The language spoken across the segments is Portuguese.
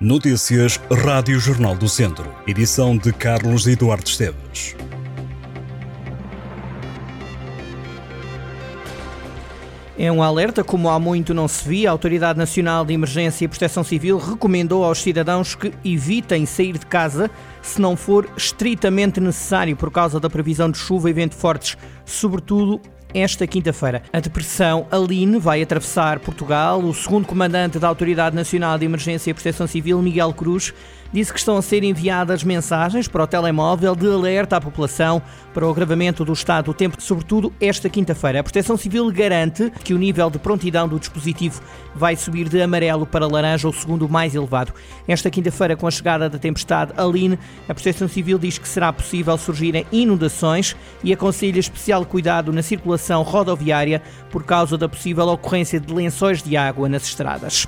Notícias Rádio Jornal do Centro. Edição de Carlos Eduardo Esteves. É um alerta, como há muito não se via, a Autoridade Nacional de Emergência e Proteção Civil recomendou aos cidadãos que evitem sair de casa se não for estritamente necessário por causa da previsão de chuva e vento fortes, sobretudo esta quinta-feira. A depressão Aline vai atravessar Portugal. O segundo comandante da Autoridade Nacional de Emergência e Proteção Civil, Miguel Cruz, disse que estão a ser enviadas mensagens para o telemóvel de alerta à população para o agravamento do estado do tempo, sobretudo esta quinta-feira. A Proteção Civil garante que o nível de prontidão do dispositivo vai subir de amarelo para laranja, o segundo mais elevado. Esta quinta-feira, com a chegada da tempestade Aline, a Proteção Civil diz que será possível surgirem inundações e aconselha especial cuidado na circulação rodoviária por causa da possível ocorrência de lençóis de água nas estradas.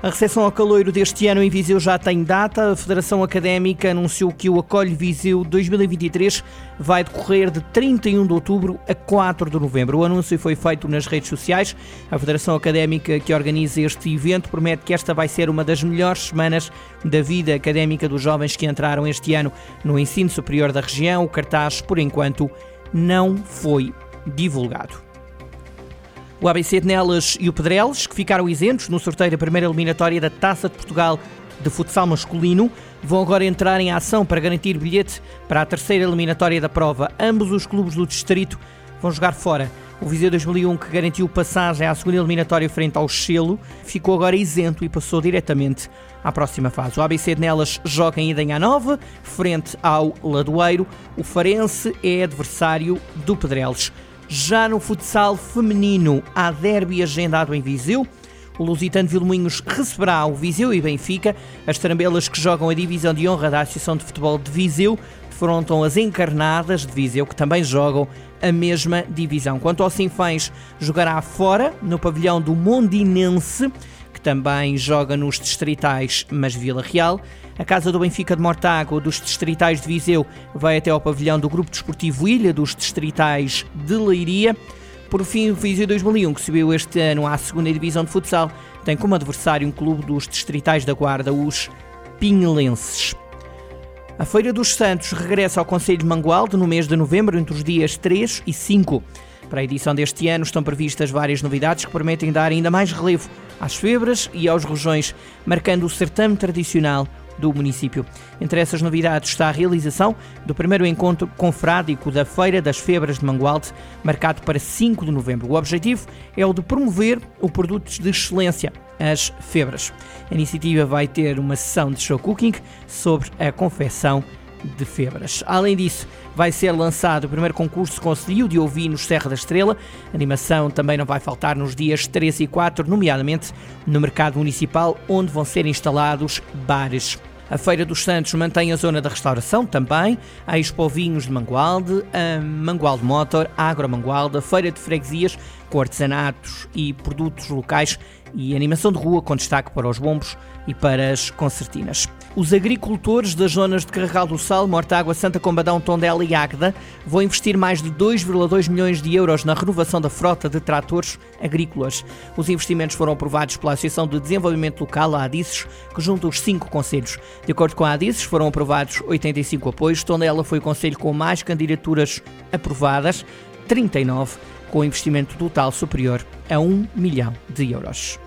A recepção ao caloiro deste ano em Viseu já tem data. A Federação Académica anunciou que o Acolhe Viseu 2023 vai decorrer de 31 de outubro a 4 de novembro. O anúncio foi feito nas redes sociais. A Federação Académica que organiza este evento promete que esta vai ser uma das melhores semanas da vida académica dos jovens que entraram este ano no ensino superior da região. O cartaz, por enquanto, não foi divulgado. O ABC de Nelas e o Pedreles, que ficaram isentos no sorteio da primeira eliminatória da Taça de Portugal de futsal masculino, vão agora entrar em ação para garantir bilhete para a terceira eliminatória da prova. Ambos os clubes do distrito vão jogar fora. O Viseu 2001, que garantiu passagem à segunda eliminatória frente ao Chelo, ficou agora isento e passou diretamente à próxima fase. O ABC de Nelas joga em Idenha Nova, frente ao Ladoeiro. O Farense é adversário do Pedreles. Já no futsal feminino, há derby agendado em Viseu. O Lusitano Vilmoinhos receberá o Viseu e Benfica. As tarambelas que jogam a divisão de honra da Associação de Futebol de Viseu defrontam as encarnadas de Viseu, que também jogam a mesma divisão. Quanto ao Sinfãs, jogará fora, no pavilhão do Mondinense, que também joga nos distritais, mas Vila Real. A Casa do Benfica de Mortágua, dos distritais de Viseu, vai até ao pavilhão do Grupo Desportivo Ilha, dos distritais de Leiria. Por fim, o Viseu 2001, que subiu este ano à segunda divisão de futsal, tem como adversário um clube dos distritais da Guarda, os Pinhelenses. A Feira dos Santos regressa ao Conselho de Mangualde no mês de novembro, entre os dias 3 e 5. Para a edição deste ano estão previstas várias novidades que permitem dar ainda mais relevo às febras e aos rojões, marcando o certame tradicional do município. Entre essas novidades está a realização do primeiro encontro confrádico da Feira das Febras de Mangualde, marcado para 5 de novembro. O objetivo é o de promover o produto de excelência, as febras. A iniciativa vai ter uma sessão de show cooking sobre a confecção de febras. Além disso, vai ser lançado o primeiro concurso Conselho de Ovinos Serra da Estrela. A animação também não vai faltar nos dias 3 e 4, nomeadamente no mercado municipal, onde vão ser instalados bares. A Feira dos Santos mantém a zona da restauração também, a Expo Vinhos de Mangualde, a Mangualde Motor, a Agro Mangualde, a Feira de Freguesias, com artesanatos e produtos locais e animação de rua com destaque para os bombos e para as concertinas. Os agricultores das zonas de Carregal do Sal, Mortágua, Santa Combadão, Tondela e Águeda vão investir mais de 2,2 milhões de euros na renovação da frota de tratores agrícolas. Os investimentos foram aprovados pela Associação de Desenvolvimento Local, a ADICES, que junta os cinco conselhos. De acordo com a ADICES, foram aprovados 85 apoios. Tondela foi o conselho com mais candidaturas aprovadas, 39 com investimento total superior a 1 milhão de euros.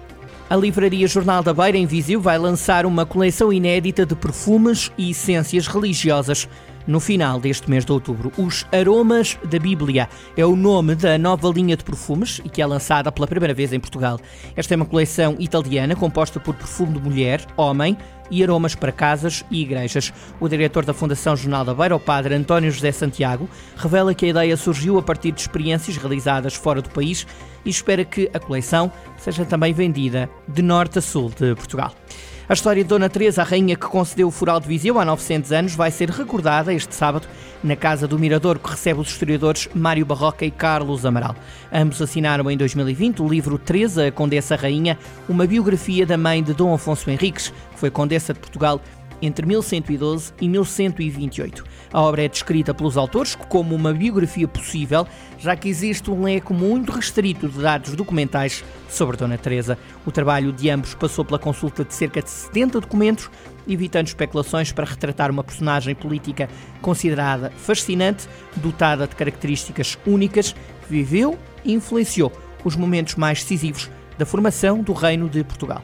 A Livraria Jornal da Beira, em Viseu, vai lançar uma coleção inédita de perfumes e essências religiosas no final deste mês de outubro. Os Aromas da Bíblia é o nome da nova linha de perfumes e que é lançada pela primeira vez em Portugal. Esta é uma coleção italiana composta por perfume de mulher, homem e aromas para casas e igrejas. O diretor da Fundação Jornal da Beira, o padre António José Santiago, revela que a ideia surgiu a partir de experiências realizadas fora do país e espera que a coleção seja também vendida de norte a sul de Portugal. A história de Dona Teresa, a rainha que concedeu o Fural de Viseu há 900 anos, vai ser recordada este sábado na Casa do Mirador, que recebe os historiadores Mário Barroca e Carlos Amaral. Ambos assinaram em 2020 o livro Teresa, a Condessa Rainha, uma biografia da mãe de Dom Afonso Henriques, que foi Condessa de Portugal entre 1112 e 1128. A obra é descrita pelos autores como uma biografia possível, já que existe um leque muito restrito de dados documentais sobre Dona Teresa. O trabalho de ambos passou pela consulta de cerca de 70 documentos, evitando especulações para retratar uma personagem política considerada fascinante, dotada de características únicas, que viveu e influenciou os momentos mais decisivos da formação do Reino de Portugal.